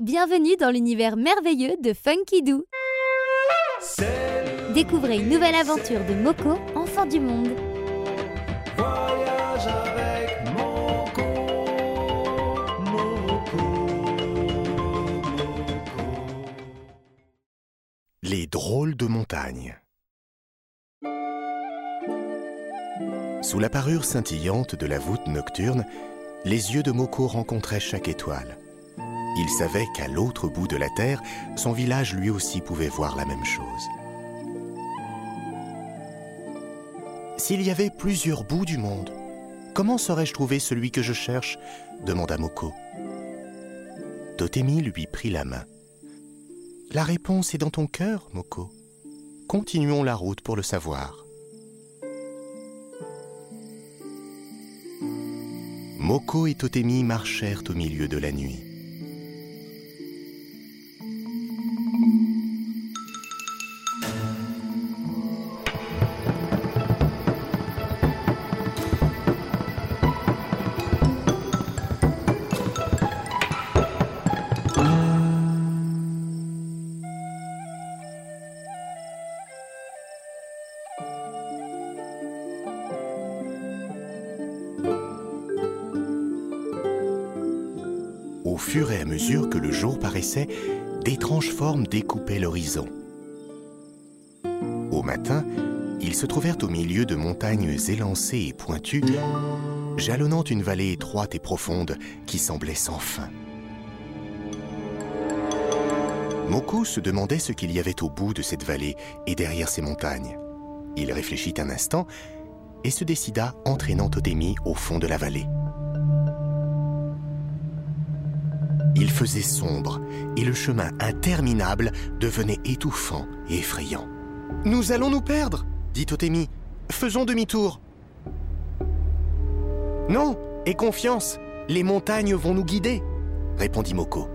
Bienvenue dans l'univers merveilleux de Funky Doo. Découvrez une nouvelle aventure de Moko, enfant du monde. Voyage avec Moko, Moko, Moko. Les drôles de montagne. Sous la parure scintillante de la voûte nocturne, les yeux de Moko rencontraient chaque étoile. Il savait qu'à l'autre bout de la terre, son village lui aussi pouvait voir la même chose. S'il y avait plusieurs bouts du monde, comment saurais-je trouver celui que je cherche demanda Moko. Totemi lui prit la main. La réponse est dans ton cœur, Moko. Continuons la route pour le savoir. Moko et Totemi marchèrent au milieu de la nuit. Fur et à mesure que le jour paraissait, d'étranges formes découpaient l'horizon. Au matin, ils se trouvèrent au milieu de montagnes élancées et pointues, jalonnant une vallée étroite et profonde qui semblait sans fin. Moko se demandait ce qu'il y avait au bout de cette vallée et derrière ces montagnes. Il réfléchit un instant et se décida entraînant Totemi au fond de la vallée. Il faisait sombre et le chemin interminable devenait étouffant et effrayant. Nous allons nous perdre, dit Totemi. Faisons demi-tour. Non, aie confiance, les montagnes vont nous guider, répondit Moko.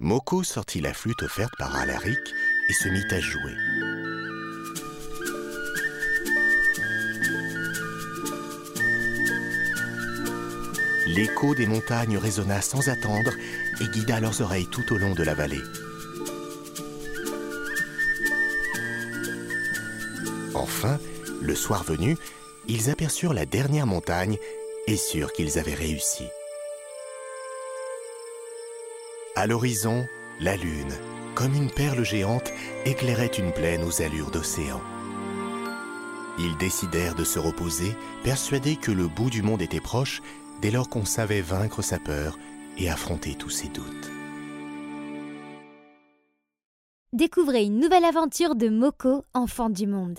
Moko sortit la flûte offerte par Alaric et se mit à jouer. L'écho des montagnes résonna sans attendre et guida leurs oreilles tout au long de la vallée. Enfin, le soir venu, ils aperçurent la dernière montagne et sûrs qu'ils avaient réussi. À l'horizon, la lune, comme une perle géante, éclairait une plaine aux allures d'océan. Ils décidèrent de se reposer, persuadés que le bout du monde était proche, dès lors qu'on savait vaincre sa peur et affronter tous ses doutes. Découvrez une nouvelle aventure de Moko, enfant du monde.